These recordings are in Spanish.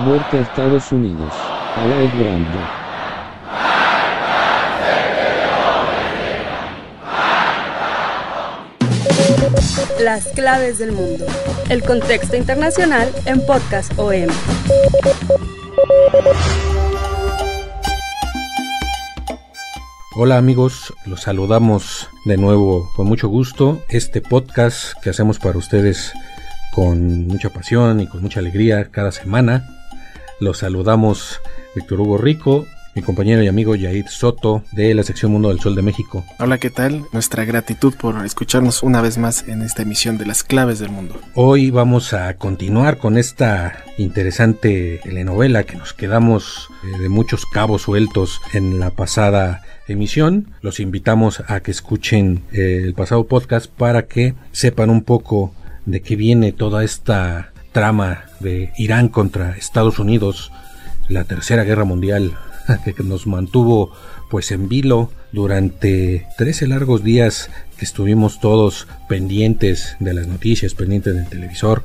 Muerte a Estados Unidos. Ahora es grande. Las claves del mundo. El contexto internacional en Podcast OM. Hola amigos, los saludamos de nuevo con mucho gusto. Este podcast que hacemos para ustedes con mucha pasión y con mucha alegría cada semana. Los saludamos Víctor Hugo Rico, mi compañero y amigo Yair Soto de la sección Mundo del Sol de México. Hola, ¿qué tal? Nuestra gratitud por escucharnos una vez más en esta emisión de las claves del mundo. Hoy vamos a continuar con esta interesante telenovela que nos quedamos eh, de muchos cabos sueltos en la pasada emisión. Los invitamos a que escuchen eh, el pasado podcast para que sepan un poco de qué viene toda esta trama de Irán contra Estados Unidos, la tercera guerra mundial que nos mantuvo pues en vilo durante 13 largos días que estuvimos todos pendientes de las noticias, pendientes del televisor,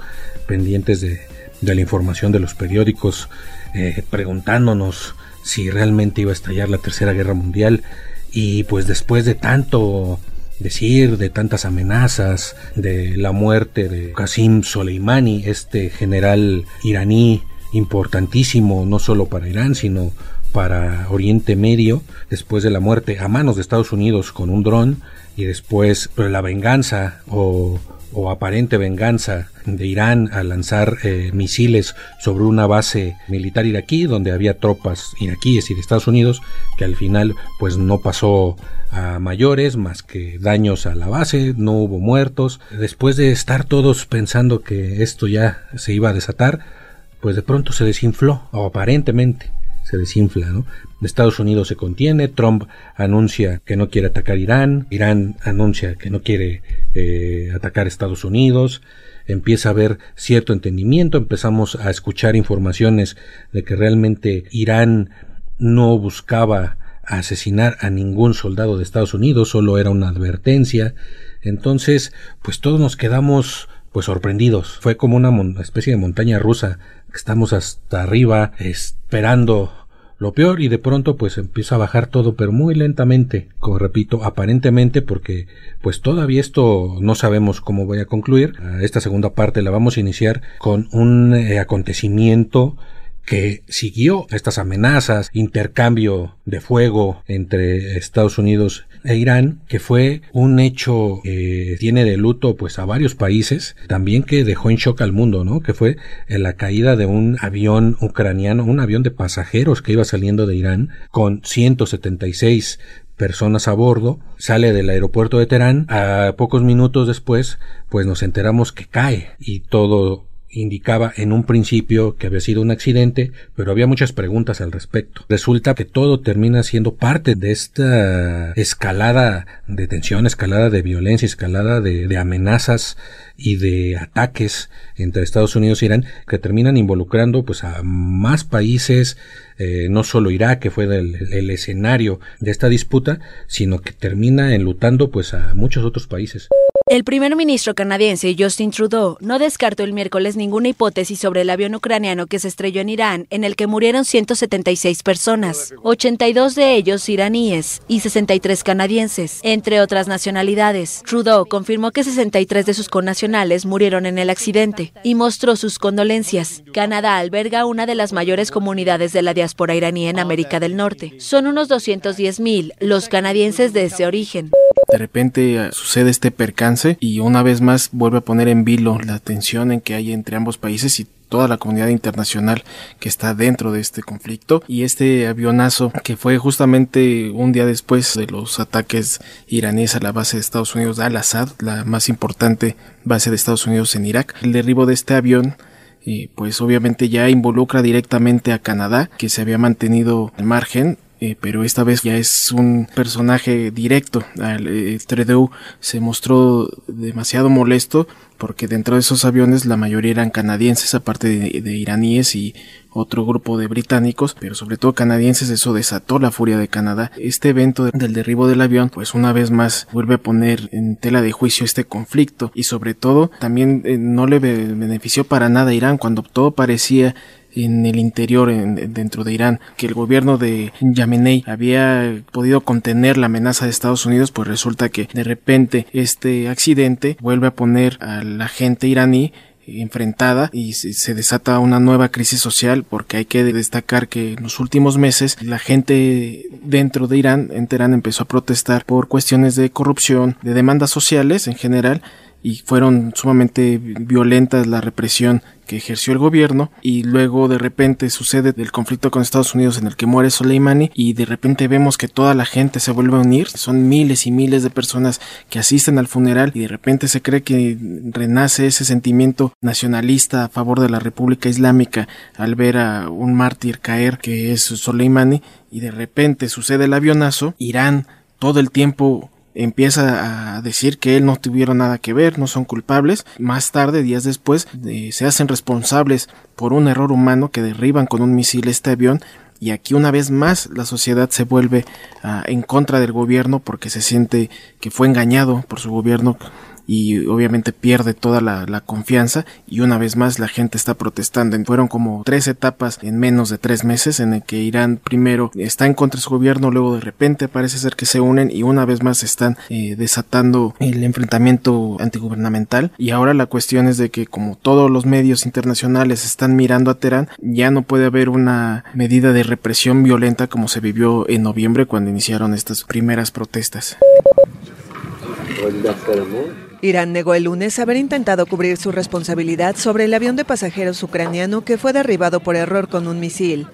pendientes de, la información de los periódicos, eh, preguntándonos si realmente iba a estallar la tercera guerra mundial. Y pues después de tanto decir, de tantas amenazas, de la muerte de Qasim Soleimani, este general iraní importantísimo no solo para Irán, sino para Oriente Medio, después de la muerte a manos de Estados Unidos con un dron, y después la venganza o, aparente venganza de Irán al lanzar eh, misiles sobre una base militar iraquí donde había tropas iraquíes y de Estados Unidos que al final pues no pasó a mayores más que daños a la base, no hubo muertos. Después de estar todos pensando que esto ya se iba a desatar, pues de pronto se desinfló, o aparentemente se desinfla, ¿no? Estados Unidos se contiene, Trump anuncia que no quiere atacar Irán, Irán anuncia que no quiere eh, atacar Estados Unidos, empieza a haber cierto entendimiento, empezamos a escuchar informaciones de que realmente Irán no buscaba asesinar a ningún soldado de Estados Unidos, solo era una advertencia. Entonces, pues todos nos quedamos pues sorprendidos. Fue como una especie de montaña rusa. Estamos hasta arriba esperando lo peor y de pronto pues empieza a bajar todo pero muy lentamente como repito aparentemente porque pues todavía esto no sabemos cómo voy a concluir esta segunda parte la vamos a iniciar con un eh, acontecimiento que siguió estas amenazas, intercambio de fuego entre Estados Unidos e Irán, que fue un hecho que tiene de luto pues a varios países, también que dejó en shock al mundo, ¿no? Que fue la caída de un avión ucraniano, un avión de pasajeros que iba saliendo de Irán con 176 personas a bordo, sale del aeropuerto de Teherán, a pocos minutos después, pues nos enteramos que cae y todo indicaba en un principio que había sido un accidente, pero había muchas preguntas al respecto. Resulta que todo termina siendo parte de esta escalada de tensión, escalada de violencia, escalada de, amenazas y de ataques entre Estados Unidos e Irán que terminan involucrando pues a más países, eh, no solo Irak que fue el, escenario de esta disputa, sino que termina enlutando pues a muchos otros países. El primer ministro canadiense Justin Trudeau no descartó el miércoles ninguna hipótesis sobre el avión ucraniano que se estrelló en Irán, en el que murieron 176 personas, 82 de ellos iraníes y 63 canadienses, entre otras nacionalidades. Trudeau confirmó que 63 de sus connacionales murieron en el accidente y mostró sus condolencias. Canadá alberga una de las mayores comunidades de la diáspora iraní en América del Norte. Son unos 210.000 los canadienses de ese origen. De repente eh, sucede este percance y una vez más vuelve a poner en vilo la tensión en que hay entre ambos países y toda la comunidad internacional que está dentro de este conflicto y este avionazo que fue justamente un día después de los ataques iraníes a la base de Estados Unidos Al-Assad, la más importante base de Estados Unidos en Irak. El derribo de este avión y pues obviamente ya involucra directamente a Canadá, que se había mantenido al margen eh, pero esta vez ya es un personaje directo. Eh, Trudeau se mostró demasiado molesto porque dentro de esos aviones la mayoría eran canadienses, aparte de, iraníes y otro grupo de británicos, pero sobre todo canadienses, eso desató la furia de Canadá. Este evento del derribo del avión, pues una vez más vuelve a poner en tela de juicio este conflicto y sobre todo también eh, no le benefició para nada a Irán cuando todo parecía en el interior en, dentro de Irán que el gobierno de Yamenei había podido contener la amenaza de Estados Unidos pues resulta que de repente este accidente vuelve a poner a la gente iraní enfrentada y se desata una nueva crisis social porque hay que destacar que en los últimos meses la gente dentro de Irán, en Teherán, empezó a protestar por cuestiones de corrupción, de demandas sociales en general y fueron sumamente violentas la represión que ejerció el gobierno y luego de repente sucede el conflicto con Estados Unidos en el que muere Soleimani y de repente vemos que toda la gente se vuelve a unir, son miles y miles de personas que asisten al funeral y de repente se cree que renace ese sentimiento nacionalista a favor de la República Islámica al ver a un mártir caer que es Soleimani y de repente sucede el avionazo, Irán todo el tiempo empieza a decir que él no tuvieron nada que ver, no son culpables. Más tarde, días después, eh, se hacen responsables por un error humano que derriban con un misil este avión. Y aquí una vez más la sociedad se vuelve ah, en contra del gobierno porque se siente que fue engañado por su gobierno y obviamente pierde toda la, confianza y una vez más la gente está protestando. Fueron como tres etapas en menos de tres meses en el que Irán primero está en contra de su gobierno, luego de repente parece ser que se unen y una vez más están eh, desatando el enfrentamiento antigubernamental y ahora la cuestión es de que como todos los medios internacionales están mirando a Teherán, ya no puede haber una medida de represión violenta como se vivió en noviembre cuando iniciaron estas primeras protestas. Irán negó el lunes haber intentado cubrir su responsabilidad sobre el avión de pasajeros ucraniano que fue derribado por error con un misil.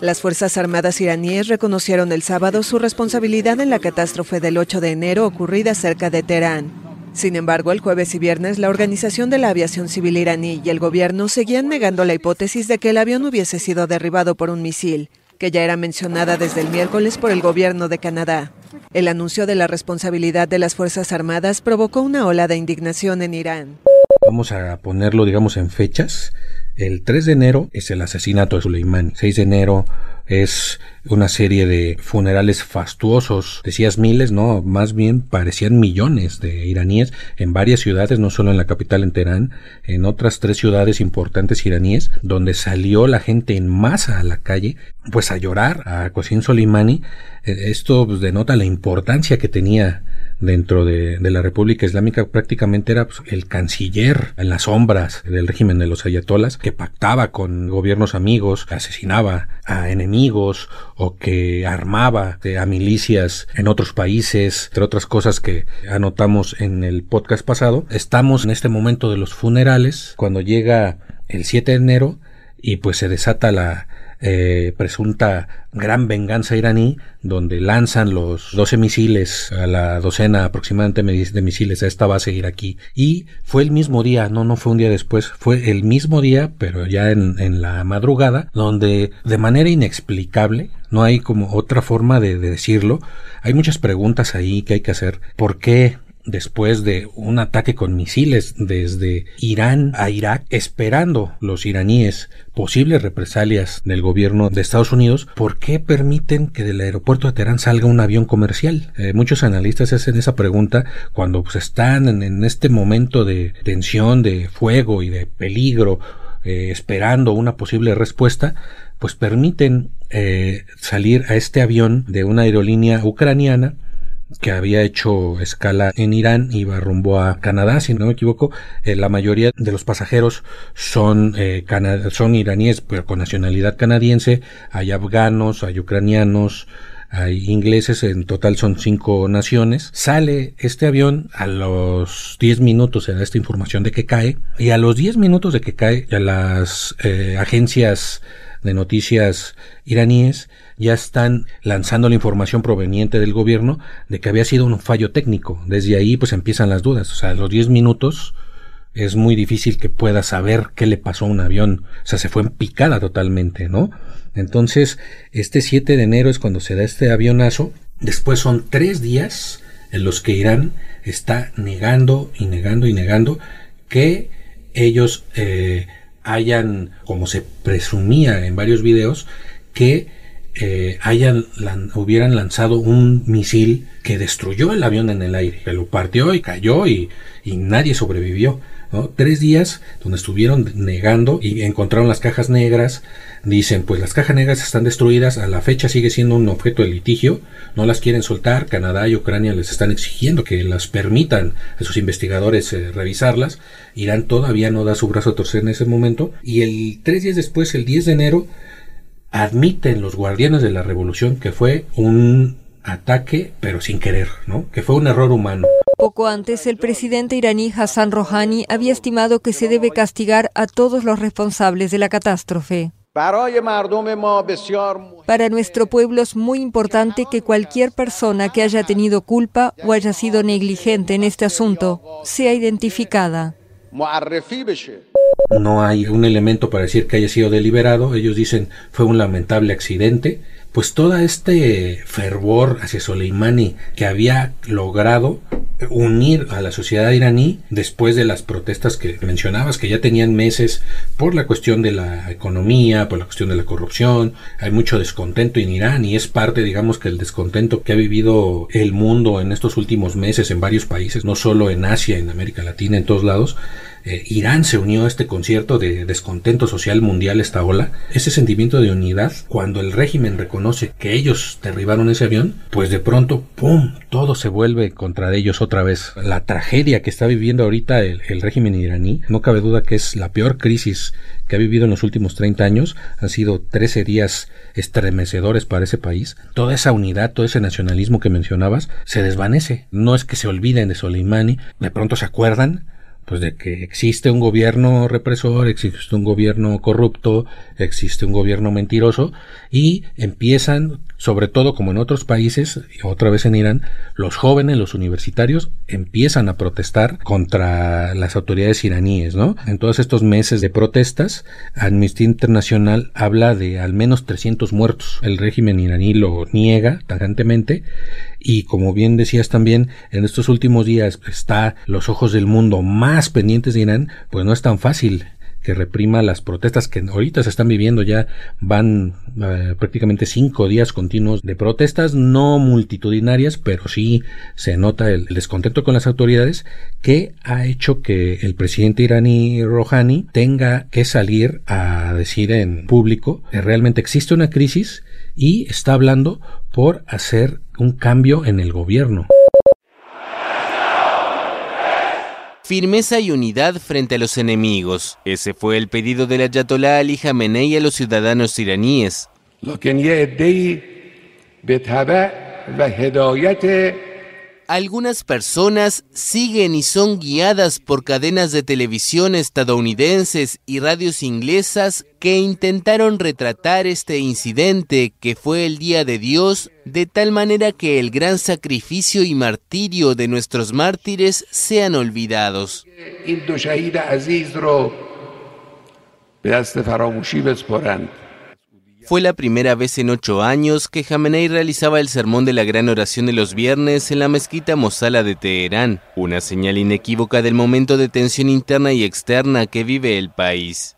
Las Fuerzas Armadas iraníes reconocieron el sábado su responsabilidad en la catástrofe del 8 de enero ocurrida cerca de Teherán. Sin embargo, el jueves y viernes la Organización de la Aviación Civil iraní y el gobierno seguían negando la hipótesis de que el avión hubiese sido derribado por un misil, que ya era mencionada desde el miércoles por el gobierno de Canadá. El anuncio de la responsabilidad de las Fuerzas Armadas provocó una ola de indignación en Irán. Vamos a ponerlo, digamos, en fechas. El 3 de enero es el asesinato de Soleimani. 6 de enero es una serie de funerales fastuosos. Decías miles, no, más bien parecían millones de iraníes en varias ciudades, no solo en la capital en Teherán, en otras tres ciudades importantes iraníes, donde salió la gente en masa a la calle, pues a llorar a Qasim Soleimani. Eh, esto pues, denota la importancia que tenía dentro de, la República Islámica prácticamente era pues, el canciller en las sombras del régimen de los ayatolas que pactaba con gobiernos amigos, asesinaba a enemigos o que armaba a milicias en otros países, entre otras cosas que anotamos en el podcast pasado. Estamos en este momento de los funerales, cuando llega el 7 de enero y pues se desata la, eh, presunta gran venganza iraní, donde lanzan los 12 misiles a la docena aproximadamente de misiles a esta base iraquí. Y fue el mismo día, no, no fue un día después, fue el mismo día, pero ya en, en la madrugada, donde de manera inexplicable, no hay como otra forma de, de decirlo, hay muchas preguntas ahí que hay que hacer. ¿Por qué después de un ataque con misiles desde Irán a Irak, esperando los iraníes posibles represalias del gobierno de Estados Unidos, ¿por qué permiten que del aeropuerto de Teherán salga un avión comercial? Eh, muchos analistas hacen esa pregunta cuando pues, están en, este momento de tensión, de fuego y de peligro, eh, esperando una posible respuesta, pues permiten eh, salir a este avión de una aerolínea ucraniana que había hecho escala en Irán, iba rumbo a Canadá, si no me equivoco, eh, la mayoría de los pasajeros son, eh, son iraníes, pero con nacionalidad canadiense, hay afganos, hay ucranianos, hay ingleses, en total son cinco naciones. Sale este avión a los 10 minutos, se da esta información de que cae, y a los 10 minutos de que cae, las eh, agencias de noticias iraníes ya están lanzando la información proveniente del gobierno de que había sido un fallo técnico. Desde ahí pues empiezan las dudas. O sea, a los 10 minutos es muy difícil que pueda saber qué le pasó a un avión. O sea, se fue en picada totalmente, ¿no? Entonces, este 7 de enero es cuando se da este avionazo. Después son tres días en los que Irán está negando y negando y negando que ellos eh, hayan, como se presumía en varios videos, que eh, hayan, hubieran lanzado un misil que destruyó el avión en el aire, que lo partió y cayó y, nadie sobrevivió. Tres días donde estuvieron negando y encontraron las cajas negras. Dicen, pues las cajas negras están destruidas, a la fecha sigue siendo un objeto de litigio, no las quieren soltar, Canadá y Ucrania les están exigiendo que las permitan a sus investigadores eh, revisarlas, Irán todavía no da su brazo a torcer en ese momento, y el tres días después, el 10 de enero, admiten los guardianes de la revolución que fue un ataque, pero sin querer, ¿no? Que fue un error humano. Poco antes, el presidente iraní Hassan Rouhani había estimado que se debe castigar a todos los responsables de la catástrofe. Para nuestro pueblo es muy importante que cualquier persona que haya tenido culpa o haya sido negligente en este asunto sea identificada. No hay un elemento para decir que haya sido deliberado. Ellos dicen fue un lamentable accidente pues todo este fervor hacia Soleimani que había logrado unir a la sociedad iraní después de las protestas que mencionabas, que ya tenían meses por la cuestión de la economía, por la cuestión de la corrupción, hay mucho descontento en Irán y es parte, digamos, que el descontento que ha vivido el mundo en estos últimos meses en varios países, no solo en Asia, en América Latina, en todos lados, eh, Irán se unió a este concierto de descontento social mundial, esta ola, ese sentimiento de unidad, cuando el régimen reconoce que ellos derribaron ese avión, pues de pronto, ¡pum!, todo se vuelve contra ellos otra vez. La tragedia que está viviendo ahorita el, el régimen iraní, no cabe duda que es la peor crisis que ha vivido en los últimos 30 años, han sido 13 días estremecedores para ese país. Toda esa unidad, todo ese nacionalismo que mencionabas, se desvanece. No es que se olviden de Soleimani, de pronto se acuerdan, pues de que existe un gobierno represor, existe un gobierno corrupto, existe un gobierno mentiroso y empiezan, sobre todo como en otros países, y otra vez en Irán, los jóvenes, los universitarios empiezan a protestar contra las autoridades iraníes, ¿no? En todos estos meses de protestas, Amnistía Internacional habla de al menos 300 muertos. El régimen iraní lo niega tajantemente y como bien decías también, en estos últimos días está los ojos del mundo más pendientes de Irán, pues no es tan fácil que reprima las protestas que ahorita se están viviendo. Ya van eh, prácticamente cinco días continuos de protestas no multitudinarias pero sí se nota el, descontento con las autoridades. Que ha hecho que el presidente iraní Rouhani tenga que salir a decir en público que realmente existe una crisis y está hablando por hacer un cambio en el gobierno. Firmeza y unidad frente a los enemigos. Ese fue el pedido del Ayatollah Ali Khamenei a los ciudadanos iraníes. Algunas personas siguen y son guiadas por cadenas de televisión estadounidenses y radios inglesas que intentaron retratar este incidente que fue el Día de Dios de tal manera que el gran sacrificio y martirio de nuestros mártires sean olvidados. Fue la primera vez en ocho años que Jamenei realizaba el sermón de la gran oración de los viernes en la mezquita Mosala de Teherán, una señal inequívoca del momento de tensión interna y externa que vive el país.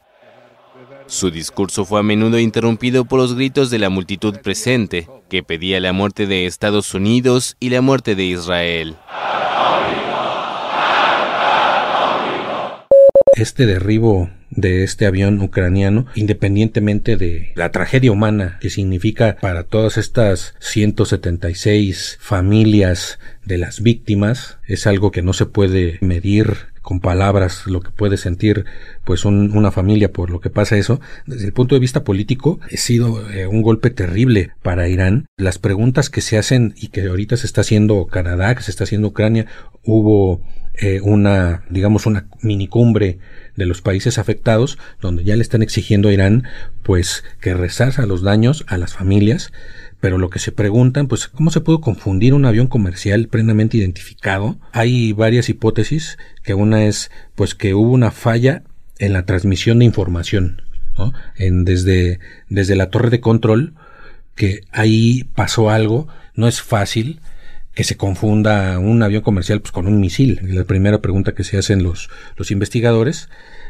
Su discurso fue a menudo interrumpido por los gritos de la multitud presente, que pedía la muerte de Estados Unidos y la muerte de Israel. Este derribo de este avión ucraniano, independientemente de la tragedia humana que significa para todas estas 176 familias de las víctimas, es algo que no se puede medir con palabras lo que puede sentir pues una familia por lo que pasa eso. Desde el punto de vista político, ha sido eh, un golpe terrible para Irán. Las preguntas que se hacen y que ahorita se está haciendo Canadá, que se está haciendo Ucrania, hubo eh, una, digamos, una minicumbre de los países afectados, donde ya le están exigiendo a Irán, pues, que resarza los daños a las familias, pero lo que se preguntan, pues, ¿cómo se pudo confundir un avión comercial plenamente identificado? Hay varias hipótesis, que una es, pues, que hubo una falla en la transmisión de información, ¿no? En, desde, desde la torre de control, que ahí pasó algo, no es fácil, que se confunda un avión comercial pues, con un misil. La primera pregunta que se hacen los, los investigadores.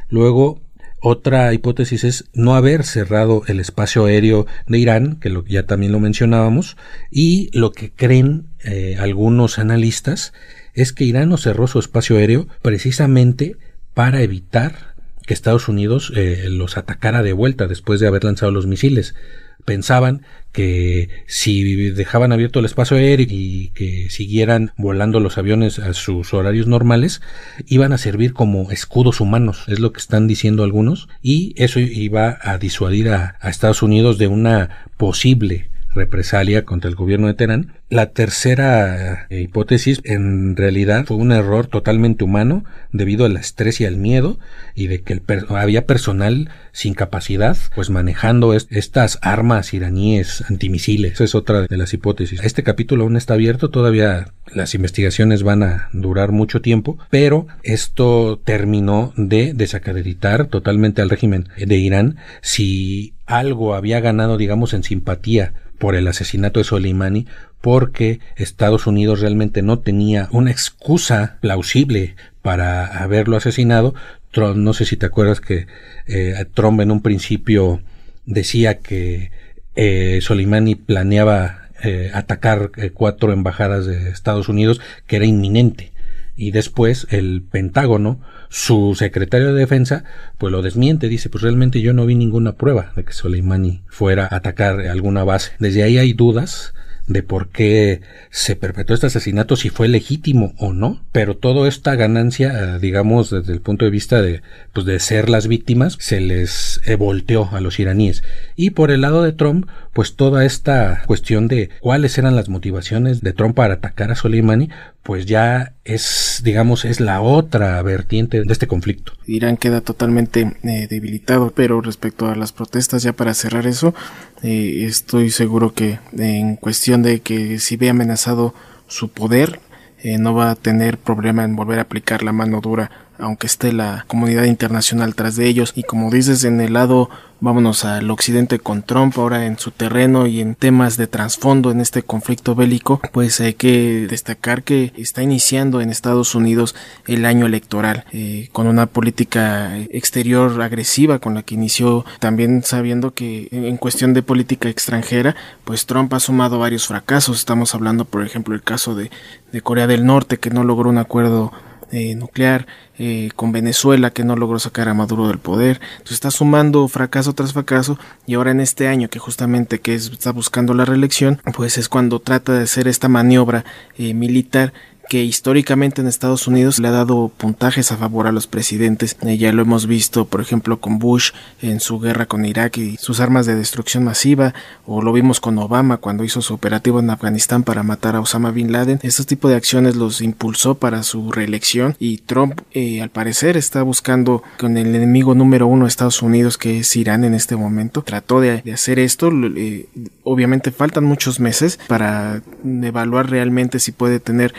Luego, otra hipótesis es no haber cerrado el espacio aéreo de Irán, que ya también lo mencionábamos, y lo que creen eh, algunos analistas es que Irán no cerró su espacio aéreo precisamente para evitar que Estados Unidos eh, los atacara de vuelta después de haber lanzado los misiles pensaban que si dejaban abierto el espacio aéreo y que siguieran volando los aviones a sus horarios normales, iban a servir como escudos humanos, es lo que están diciendo algunos, y eso iba a disuadir a, Estados Unidos de una posible represalia contra el gobierno de Teherán. La tercera eh, hipótesis en realidad fue un error totalmente humano debido al estrés y al miedo y de que había personal sin capacidad pues manejando estas armas iraníes antimisiles. Esa es otra de las hipótesis. Este capítulo aún está abierto, todavía las investigaciones van a durar mucho tiempo, pero esto terminó de desacreditar totalmente al régimen de Irán si algo había ganado digamos en simpatía por el asesinato de Soleimani porque Estados Unidos realmente no tenía una excusa plausible para haberlo asesinado. No sé si te acuerdas que eh, Trump en un principio decía que eh, Soleimani planeaba eh, atacar eh, cuatro embajadas de Estados Unidos, que era inminente. Y después el Pentágono su secretario de defensa pues lo desmiente, dice pues realmente yo no vi ninguna prueba de que Soleimani fuera a atacar alguna base. Desde ahí hay dudas de por qué se perpetró este asesinato, si fue legítimo o no, pero toda esta ganancia, eh, digamos, desde el punto de vista de, pues, de ser las víctimas, se les volteó a los iraníes. Y por el lado de Trump, pues toda esta cuestión de cuáles eran las motivaciones de Trump para atacar a Soleimani, pues ya es, digamos, es la otra vertiente de este conflicto. Irán queda totalmente eh, debilitado, pero respecto a las protestas, ya para cerrar eso, eh, estoy seguro que en cuestión de que si ve amenazado su poder, eh, no va a tener problema en volver a aplicar la mano dura aunque esté la comunidad internacional tras de ellos. Y como dices, en el lado, vámonos al occidente con Trump, ahora en su terreno y en temas de trasfondo en este conflicto bélico, pues hay que destacar que está iniciando en Estados Unidos el año electoral, eh, con una política exterior agresiva con la que inició, también sabiendo que en cuestión de política extranjera, pues Trump ha sumado varios fracasos. Estamos hablando, por ejemplo, el caso de, de Corea del Norte, que no logró un acuerdo eh, nuclear, eh, con Venezuela que no logró sacar a Maduro del poder. Entonces está sumando fracaso tras fracaso y ahora en este año que justamente que está buscando la reelección, pues es cuando trata de hacer esta maniobra eh, militar que históricamente en Estados Unidos le ha dado puntajes a favor a los presidentes. Eh, ya lo hemos visto, por ejemplo, con Bush en su guerra con Irak y sus armas de destrucción masiva, o lo vimos con Obama cuando hizo su operativo en Afganistán para matar a Osama Bin Laden. Estos tipos de acciones los impulsó para su reelección y Trump, eh, al parecer, está buscando con el enemigo número uno de Estados Unidos, que es Irán en este momento. Trató de, hacer esto. Eh, obviamente faltan muchos meses para evaluar realmente si puede tener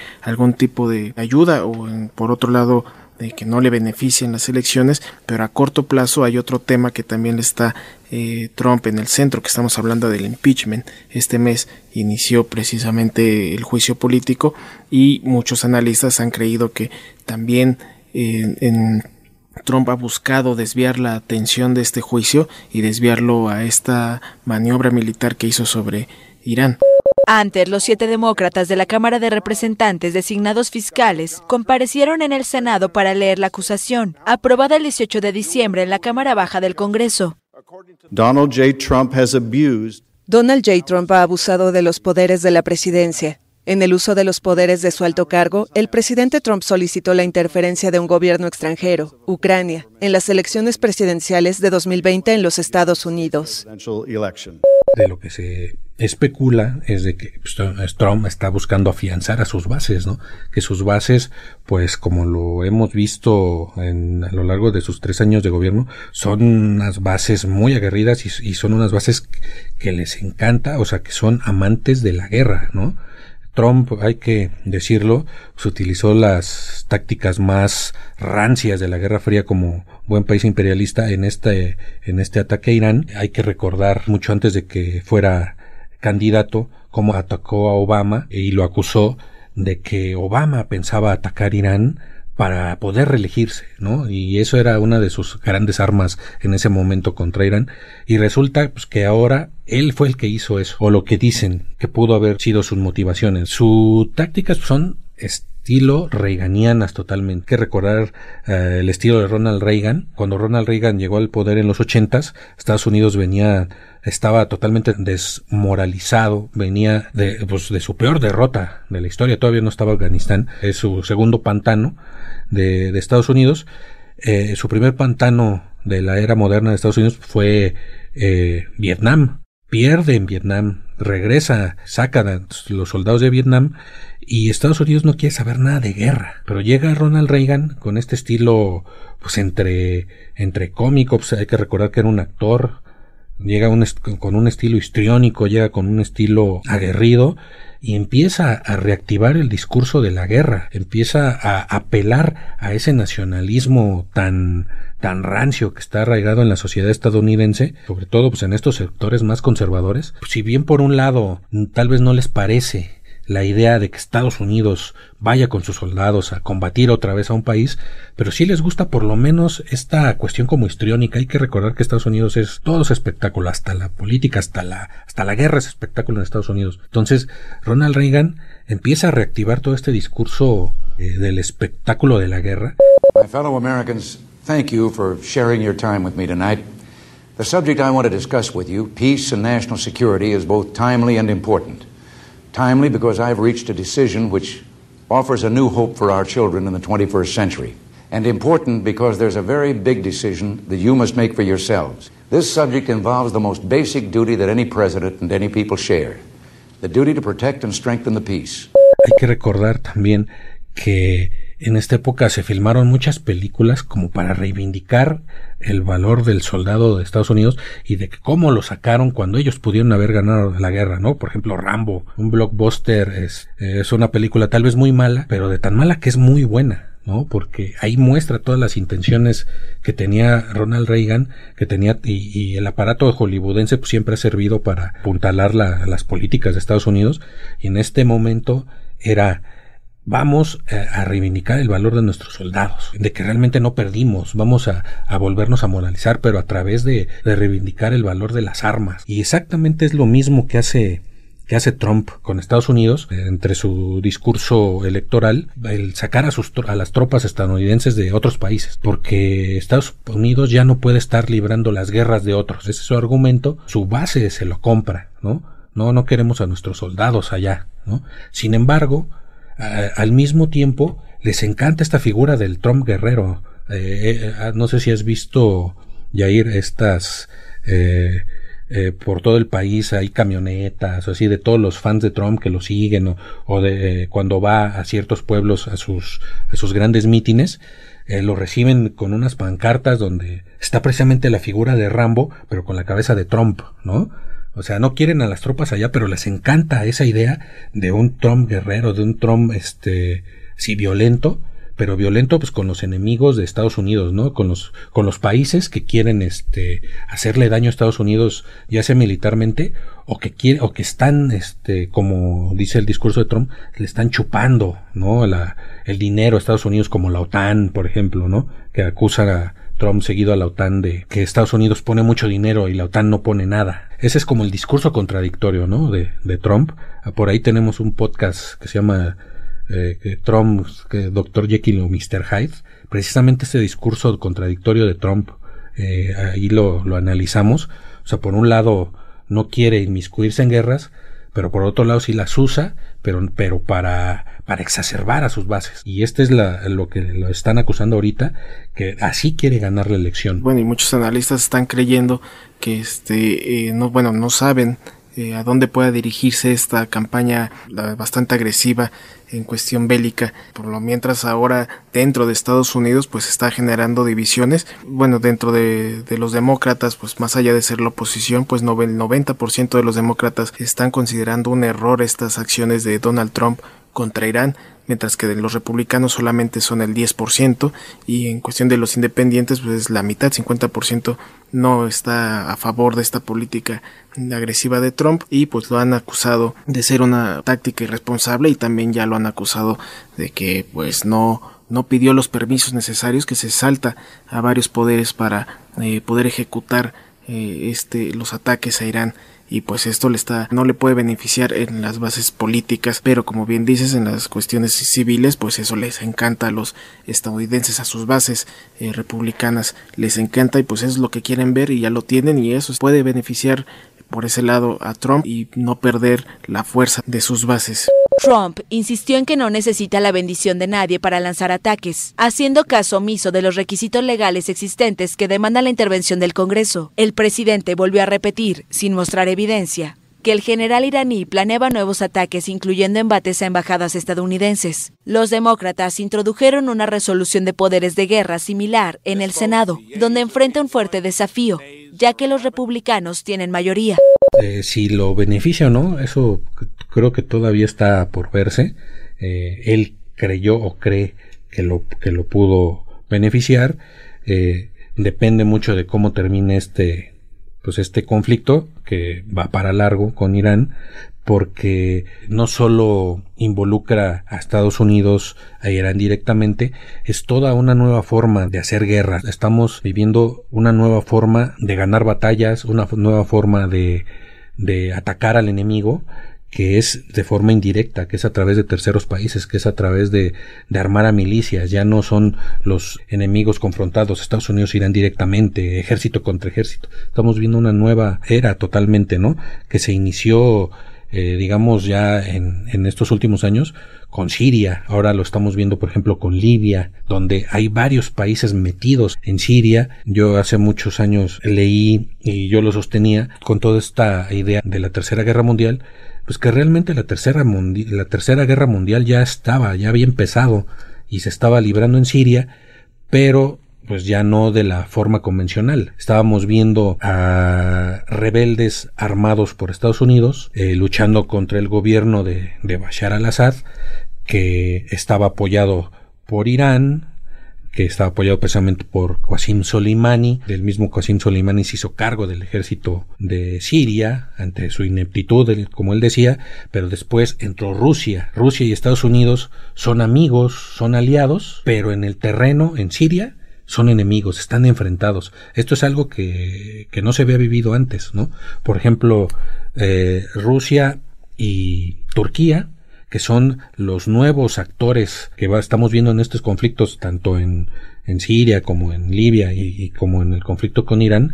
tipo de ayuda o por otro lado de que no le beneficien las elecciones, pero a corto plazo hay otro tema que también está eh, Trump en el centro, que estamos hablando del impeachment. Este mes inició precisamente el juicio político y muchos analistas han creído que también en Trump ha buscado desviar la atención de este juicio y desviarlo a esta maniobra militar que hizo sobre Irán. Antes, los siete demócratas de la Cámara de Representantes designados fiscales comparecieron en el Senado para leer la acusación, aprobada el 18 de diciembre en la Cámara Baja del Congreso. Donald J. Trump ha abusado de los poderes de la presidencia. En el uso de los poderes de su alto cargo, el presidente Trump solicitó la interferencia de un gobierno extranjero, Ucrania, en las elecciones presidenciales de 2020 en los Estados Unidos. De lo que se especula es de que pues, Trump está buscando afianzar a sus bases, ¿no? Que sus bases, pues como lo hemos visto en, a lo largo de sus tres años de gobierno, son unas bases muy aguerridas y, y son unas bases que les encanta, o sea, que son amantes de la guerra, ¿no? Trump, hay que decirlo, pues utilizó las tácticas más rancias de la Guerra Fría como buen país imperialista en este, en este ataque a Irán. Hay que recordar mucho antes de que fuera candidato cómo atacó a Obama y lo acusó de que Obama pensaba atacar Irán para poder reelegirse, ¿no? Y eso era una de sus grandes armas en ese momento contra Irán. Y resulta pues, que ahora él fue el que hizo eso, o lo que dicen que pudo haber sido sus motivaciones. Sus tácticas son estilo reaganianas totalmente. Hay que recordar eh, el estilo de Ronald Reagan. Cuando Ronald Reagan llegó al poder en los ochentas, Estados Unidos venía estaba totalmente desmoralizado, venía de, pues, de su peor derrota de la historia, todavía no estaba Afganistán, es su segundo pantano de, de Estados Unidos. Eh, su primer pantano de la era moderna de Estados Unidos fue eh, Vietnam. Pierde en Vietnam, regresa, saca a los soldados de Vietnam y Estados Unidos no quiere saber nada de guerra. Pero llega Ronald Reagan con este estilo, pues entre, entre cómico, pues hay que recordar que era un actor, llega con un estilo histriónico, llega con un estilo aguerrido y empieza a reactivar el discurso de la guerra, empieza a apelar a ese nacionalismo tan tan rancio que está arraigado en la sociedad estadounidense, sobre todo pues en estos sectores más conservadores. Si bien por un lado tal vez no les parece la idea de que Estados Unidos vaya con sus soldados a combatir otra vez a un país, pero sí les gusta por lo menos esta cuestión como histriónica. Hay que recordar que Estados Unidos es todo es espectáculo, hasta la política, hasta la, hasta la guerra es espectáculo en Estados Unidos. Entonces, Ronald Reagan empieza a reactivar todo este discurso eh, del espectáculo de la guerra. Thank you for sharing your time with me tonight. The subject I want to discuss with you, peace and national security, is both timely and important. Timely because I've reached a decision which offers a new hope for our children in the 21st century. And important because there's a very big decision that you must make for yourselves. This subject involves the most basic duty that any president and any people share the duty to protect and strengthen the peace. Hay que recordar también que en esta época se filmaron muchas películas como para reivindicar el valor del soldado de Estados Unidos y de cómo lo sacaron cuando ellos pudieron haber ganado la guerra, ¿no? Por ejemplo, Rambo, un blockbuster, es, es una película tal vez muy mala, pero de tan mala que es muy buena. ¿no? Porque ahí muestra todas las intenciones que tenía Ronald Reagan, que tenía, y, y el aparato hollywoodense pues, siempre ha servido para apuntalar la, las políticas de Estados Unidos, y en este momento era vamos eh, a reivindicar el valor de nuestros soldados, de que realmente no perdimos, vamos a, volvernos a moralizar, pero a través de, de, reivindicar el valor de las armas. Y exactamente es lo mismo que hace que hace Trump con Estados Unidos eh, entre su discurso electoral el sacar a sus a las tropas estadounidenses de otros países porque Estados Unidos ya no puede estar librando las guerras de otros. Ese es su argumento su base se lo compra no no no queremos a nuestros soldados allá no sin embargo al mismo tiempo les encanta esta figura del Trump guerrero. Eh, eh, no sé si has visto, Jair, estas... Eh, eh, por todo el país hay camionetas, así de todos los fans de Trump que lo siguen, o, de eh, cuando va a ciertos pueblos a sus, a sus grandes mítines, eh, lo reciben con unas pancartas donde está precisamente la figura de Rambo, pero con la cabeza de Trump, ¿no? O sea, no quieren a las tropas allá, pero les encanta esa idea de un Trump guerrero, de un Trump, este, sí, violento, pero violento pues con los enemigos de Estados Unidos, ¿no? Con los, con los países que quieren, este, hacerle daño a Estados Unidos, ya sea militarmente, o que quieren, o que están, este, como dice el discurso de Trump, le están chupando, ¿no? La, el dinero a Estados Unidos, como la OTAN, por ejemplo, ¿no? Que acusa Trump seguido a la OTAN de que Estados Unidos pone mucho dinero y la OTAN no pone nada. Ese es como el discurso contradictorio, ¿no? De, de Trump. Por ahí tenemos un podcast que se llama eh, Trump, que Dr. Jekyll o Mr. Hyde. Precisamente ese discurso contradictorio de Trump, eh, ahí lo, lo analizamos. O sea, por un lado, no quiere inmiscuirse en guerras, pero por otro lado sí las usa, pero, pero para, para exacerbar a sus bases. Y este es la, lo que lo están acusando ahorita, que así quiere ganar la elección. Bueno, y muchos analistas están creyendo que este, eh, no, bueno, no saben eh, a dónde pueda dirigirse esta campaña bastante agresiva en cuestión bélica. Por lo mientras ahora dentro de Estados Unidos pues está generando divisiones. Bueno, dentro de, los demócratas pues más allá de ser la oposición pues no, el 90% de los demócratas están considerando un error estas acciones de Donald Trump contra Irán mientras que de los republicanos solamente son el 10% y en cuestión de los independientes pues la mitad, 50% no está a favor de esta política agresiva de Trump y pues lo han acusado de ser una táctica irresponsable y también ya lo han acusado de que pues no no pidió los permisos necesarios que se salta a varios poderes para eh, poder ejecutar eh, este los ataques a Irán y pues esto le está no le puede beneficiar en las bases políticas pero como bien dices en las cuestiones civiles pues eso les encanta a los estadounidenses a sus bases eh, republicanas les encanta y pues eso es lo que quieren ver y ya lo tienen y eso puede beneficiar por ese lado a Trump y no perder la fuerza de sus bases. Trump insistió en que no necesita la bendición de nadie para lanzar ataques, haciendo caso omiso de los requisitos legales existentes que demandan la intervención del Congreso. El presidente volvió a repetir, sin mostrar evidencia, que el general iraní planeaba nuevos ataques, incluyendo embates a embajadas estadounidenses. Los demócratas introdujeron una resolución de poderes de guerra similar en el Senado, donde enfrenta un fuerte desafío, ya que los republicanos tienen mayoría. Eh, si lo beneficia o no, eso creo que todavía está por verse. Eh, él creyó o cree que lo, que lo pudo beneficiar. Eh, depende mucho de cómo termine este, pues este conflicto que va para largo con Irán, porque no solo involucra a Estados Unidos, a Irán directamente, es toda una nueva forma de hacer guerra. Estamos viviendo una nueva forma de ganar batallas, una nueva forma de, de atacar al enemigo que es de forma indirecta, que es a través de terceros países, que es a través de, de, armar a milicias, ya no son los enemigos confrontados, Estados Unidos irán directamente, ejército contra ejército. Estamos viendo una nueva era totalmente, ¿no? Que se inició, eh, digamos, ya en, en estos últimos años con Siria, ahora lo estamos viendo por ejemplo con Libia, donde hay varios países metidos en Siria. Yo hace muchos años leí y yo lo sostenía con toda esta idea de la Tercera Guerra Mundial, pues que realmente la tercera, la tercera guerra mundial ya estaba, ya había empezado y se estaba librando en Siria, pero pues ya no de la forma convencional. Estábamos viendo a rebeldes armados por Estados Unidos eh, luchando contra el gobierno de, de Bashar al-Assad, que estaba apoyado por Irán, que estaba apoyado precisamente por Qasim Soleimani. El mismo Qasim Soleimani se hizo cargo del ejército de Siria ante su ineptitud, como él decía, pero después entró Rusia. Rusia y Estados Unidos son amigos, son aliados, pero en el terreno, en Siria, son enemigos, están enfrentados. Esto es algo que, que no se había vivido antes, ¿no? Por ejemplo, eh, Rusia y Turquía que son los nuevos actores que va, estamos viendo en estos conflictos, tanto en, en Siria como en Libia y, como en el conflicto con Irán,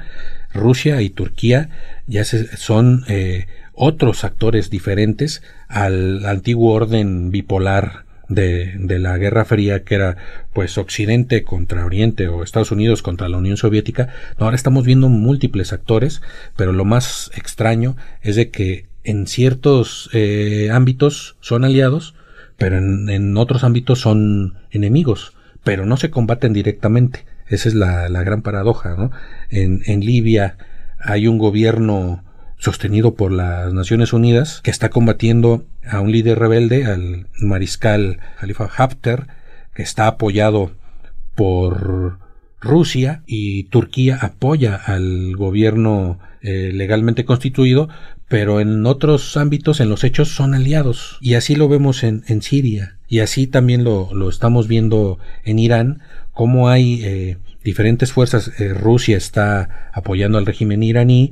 Rusia y Turquía ya se, son eh, otros actores diferentes al antiguo orden bipolar de, de, la Guerra Fría, que era pues Occidente contra Oriente o Estados Unidos contra la Unión Soviética. ahora estamos viendo múltiples actores, pero lo más extraño es de que en ciertos eh, ámbitos son aliados, pero en, otros ámbitos son enemigos, pero no se combaten directamente. Esa es la, la gran paradoja, ¿no? En, en Libia hay un gobierno sostenido por las Naciones Unidas que está combatiendo a un líder rebelde, al mariscal Khalifa Haftar, que está apoyado por Rusia y Turquía apoya al gobierno eh, legalmente constituido, pero en otros ámbitos, en los hechos, son aliados. Y así lo vemos en, en Siria. Y así también lo, estamos viendo en Irán, cómo hay eh, diferentes fuerzas. Eh, Rusia está apoyando al régimen iraní,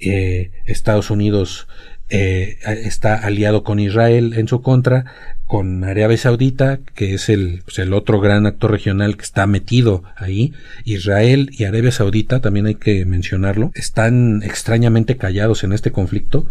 eh, Estados Unidos eh, está aliado con Israel en su contra, con Arabia Saudita, que es el, pues, el otro gran actor regional que está metido ahí. Israel y Arabia Saudita, también hay que mencionarlo, están extrañamente callados en este conflicto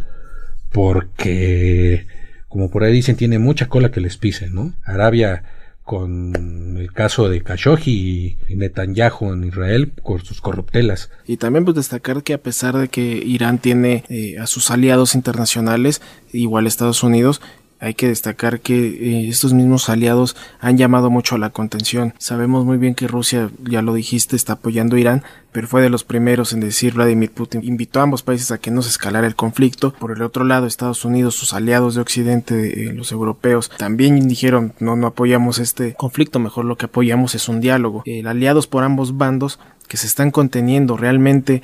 porque, como por ahí dicen, tiene mucha cola que les pise, ¿no? Arabia con el caso de Khashoggi y Netanyahu en Israel con sus corruptelas. Y también pues destacar que a pesar de que Irán tiene eh, a sus aliados internacionales, igual Estados Unidos, hay que destacar que eh, estos mismos aliados han llamado mucho a la contención. Sabemos muy bien que Rusia, ya lo dijiste, está apoyando a Irán, pero fue de los primeros en decir Vladimir Putin. Invitó a ambos países a que no se escalara el conflicto. Por el otro lado, Estados Unidos, sus aliados de Occidente, eh, los europeos, también dijeron no, no apoyamos este conflicto, mejor lo que apoyamos es un diálogo. Eh, aliados por ambos bandos que se están conteniendo realmente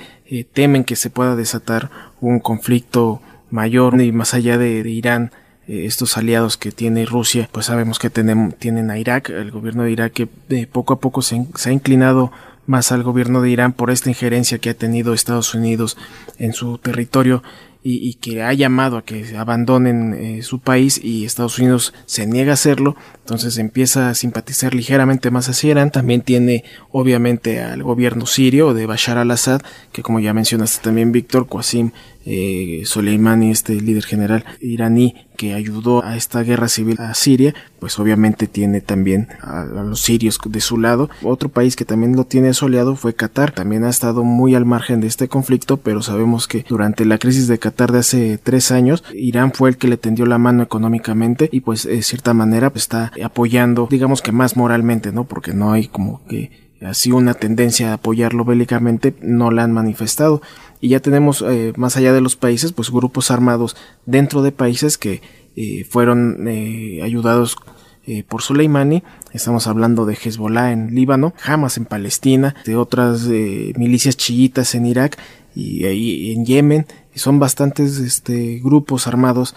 temen que se pueda desatar un conflicto mayor y más allá de Irán eh, estos aliados que tiene Rusia, pues sabemos que tienen a Irak, el gobierno de Irak que eh, poco a poco se, se ha inclinado más al gobierno de Irán por esta injerencia que ha tenido Estados Unidos en su territorio y, que ha llamado a que abandonen eh, su país y Estados Unidos se niega a hacerlo, entonces empieza a simpatizar ligeramente más hacia Irán. También tiene obviamente al gobierno sirio de Bashar al-Assad, que como ya mencionaste también Víctor, Qasim eh, Soleimani, este líder general iraní que ayudó a esta guerra civil a Siria, pues obviamente tiene también a, los sirios de su lado. Otro país que también lo tiene soleado fue Qatar, también ha estado muy al margen de este conflicto, pero sabemos que durante la crisis de Qatar de hace tres años, Irán fue el que le tendió la mano económicamente y pues de cierta manera pues, está apoyando, digamos que más moralmente, ¿no? Porque no hay como que así una tendencia a apoyarlo bélicamente, no la han manifestado. Y ya tenemos eh, más allá de los países pues grupos armados dentro de países que eh, fueron eh, ayudados por Soleimani. Estamos hablando de Hezbollah en Líbano Hamas en Palestina de otras milicias chiitas en Irak y, en Yemen. Son bastantes este, grupos armados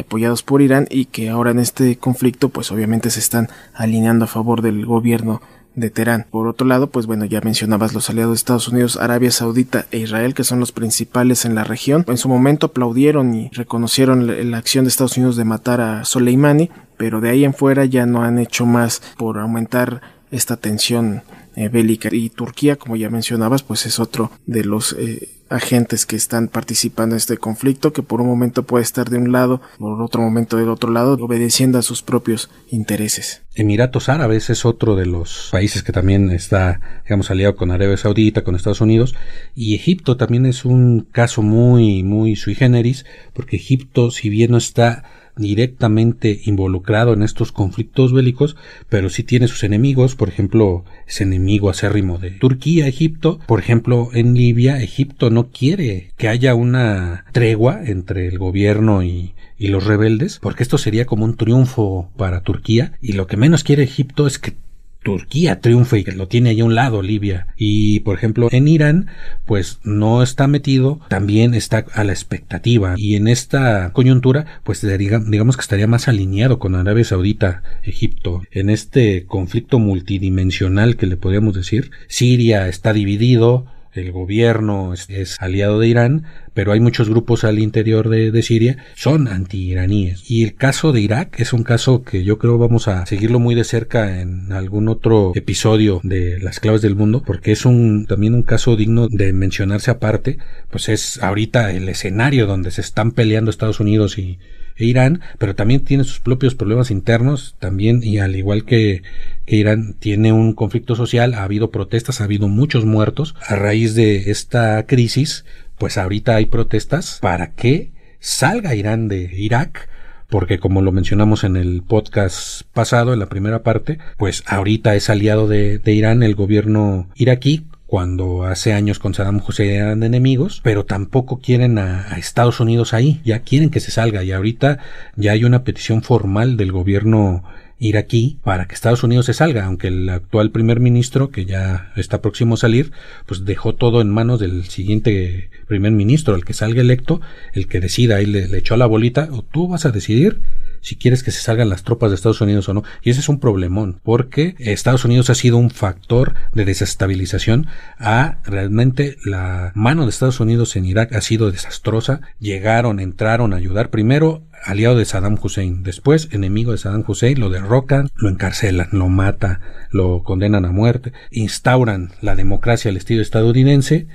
apoyados por Irán y que ahora en este conflicto pues obviamente se están alineando a favor del gobierno de Teherán. Por otro lado, pues bueno, ya mencionabas los aliados de Estados Unidos, Arabia Saudita e Israel, que son los principales en la región. En su momento aplaudieron y reconocieron la acción de Estados Unidos de matar a Soleimani, pero de ahí en fuera ya no han hecho más por aumentar esta tensión eh, bélica. Y Turquía, como ya mencionabas, pues es otro de los eh, agentes que están participando en este conflicto, que por un momento puede estar de un lado, por otro momento del otro lado, obedeciendo a sus propios intereses. Emiratos Árabes es otro de los países que también está, digamos, aliado con Arabia Saudita, con Estados Unidos, y Egipto también es un caso muy, muy sui generis, porque Egipto, si bien no está directamente involucrado en estos conflictos bélicos, pero sí tiene sus enemigos, por ejemplo, es enemigo acérrimo de Turquía, Egipto, por ejemplo, en Libia, Egipto no quiere que haya una tregua entre el gobierno y, y los rebeldes, porque esto sería como un triunfo para Turquía, y lo que menos quiere Egipto es que Turquía triunfe y lo tiene ahí a un lado Libia. Y por ejemplo en Irán pues no está metido, también está a la expectativa. Y en esta coyuntura pues digamos que estaría más alineado con Arabia Saudita, Egipto. En este conflicto multidimensional que le podríamos decir, Siria está dividido, el gobierno es, aliado de Irán, pero hay muchos grupos al interior de, Siria, son anti-iraníes. Y el caso de Irak es un caso que yo creo vamos a seguirlo muy de cerca en algún otro episodio de Las claves del mundo, porque es un también un caso digno de mencionarse aparte, pues es ahorita el escenario donde se están peleando Estados Unidos y, Irán, pero también tiene sus propios problemas internos, también, y al igual que, Irán tiene un conflicto social, ha habido protestas, ha habido muchos muertos. A raíz de esta crisis, pues ahorita hay protestas para que salga Irán de Irak, porque como lo mencionamos en el podcast pasado, en la primera parte, pues ahorita es aliado de, de Irán el gobierno iraquí cuando hace años con Saddam Hussein eran enemigos, pero tampoco quieren a, Estados Unidos ahí, ya quieren que se salga. Y ahorita ya hay una petición formal del gobierno iraquí para que Estados Unidos se salga, aunque el actual primer ministro, que ya está próximo a salir, pues dejó todo en manos del siguiente primer ministro, el que salga electo, el que decida, le, le echó la bolita, o tú vas a decidir si quieres que se salgan las tropas de Estados Unidos o no. Y ese es un problemón, porque Estados Unidos ha sido un factor de desestabilización. A realmente la mano de Estados Unidos en Irak ha sido desastrosa. Llegaron, entraron a ayudar primero aliado de Saddam Hussein, después enemigo de Saddam Hussein, lo derrocan, lo encarcelan, lo mata, lo condenan a muerte, instauran la democracia al estilo estadounidense,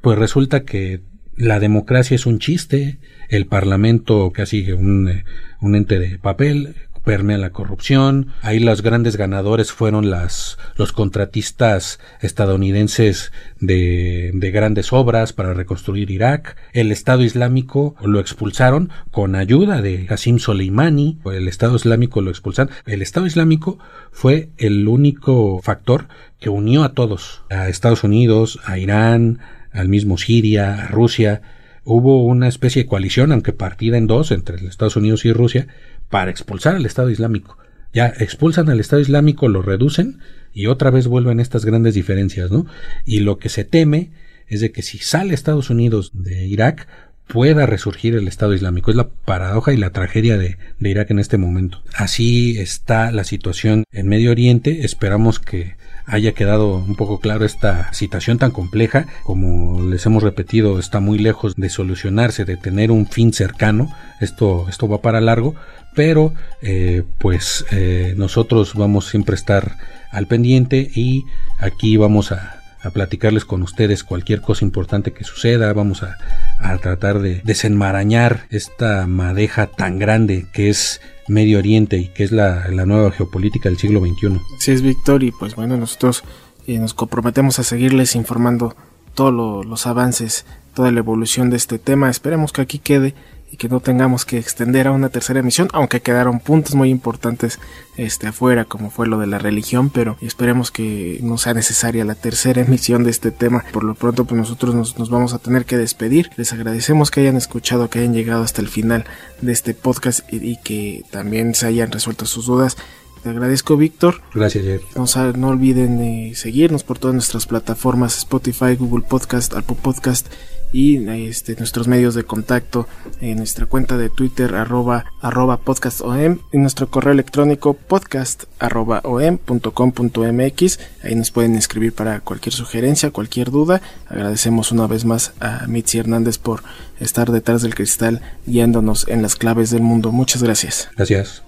pues resulta que la democracia es un chiste, el parlamento casi un, eh, un ente de papel, permea la corrupción. Ahí los grandes ganadores fueron las, los contratistas estadounidenses de, de grandes obras para reconstruir Irak. El Estado Islámico lo expulsaron con ayuda de Qassim Soleimani. El Estado Islámico lo expulsaron. El Estado Islámico fue el único factor que unió a todos, a Estados Unidos, a Irán, al mismo Siria, a Rusia. Hubo una especie de coalición, aunque partida en dos, entre Estados Unidos y Rusia, para expulsar al Estado Islámico. Ya expulsan al Estado Islámico, lo reducen y otra vez vuelven estas grandes diferencias, ¿no? Y lo que se teme es de que si sale Estados Unidos de Irak, pueda resurgir el Estado Islámico. Es la paradoja y la tragedia de, de, Irak en este momento. Así está la situación en Medio Oriente. Esperamos que haya quedado un poco claro esta situación tan compleja. Como les hemos repetido, está muy lejos de solucionarse, de tener un fin cercano. Esto, esto va para largo, pero eh, pues eh, nosotros vamos siempre a estar al pendiente y aquí vamos a, a, platicarles con ustedes cualquier cosa importante que suceda, vamos a, a tratar de desenmarañar esta madeja tan grande que es Medio Oriente y que es la, la nueva geopolítica del siglo XXI. Sí es Víctor y pues bueno nosotros eh, nos comprometemos a seguirles informando todos lo, los avances, toda la evolución de este tema, esperemos que aquí quede y que no tengamos que extender a una tercera emisión, aunque quedaron puntos muy importantes este afuera, como fue lo de la religión, pero esperemos que no sea necesaria la tercera emisión de este tema. Por lo pronto, pues nosotros nos, nos vamos a tener que despedir. Les agradecemos que hayan escuchado, que hayan llegado hasta el final de este podcast y, y que también se hayan resuelto sus dudas. Te agradezco, Víctor. Gracias, Jeff. No, no olviden eh, seguirnos por todas nuestras plataformas Spotify, Google Podcast, Apple Podcast y este, nuestros medios de contacto en nuestra cuenta de Twitter arroba, arroba podcastom y nuestro correo electrónico podcast arroba om.com.mx ahí nos pueden escribir para cualquier sugerencia, cualquier duda. Agradecemos una vez más a Mitzi Hernández por estar detrás del cristal guiándonos en las claves del mundo. Muchas gracias. Gracias.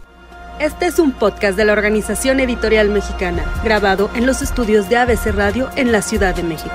Este es un podcast de la Organización Editorial Mexicana, grabado en los estudios de ABC Radio en la Ciudad de México.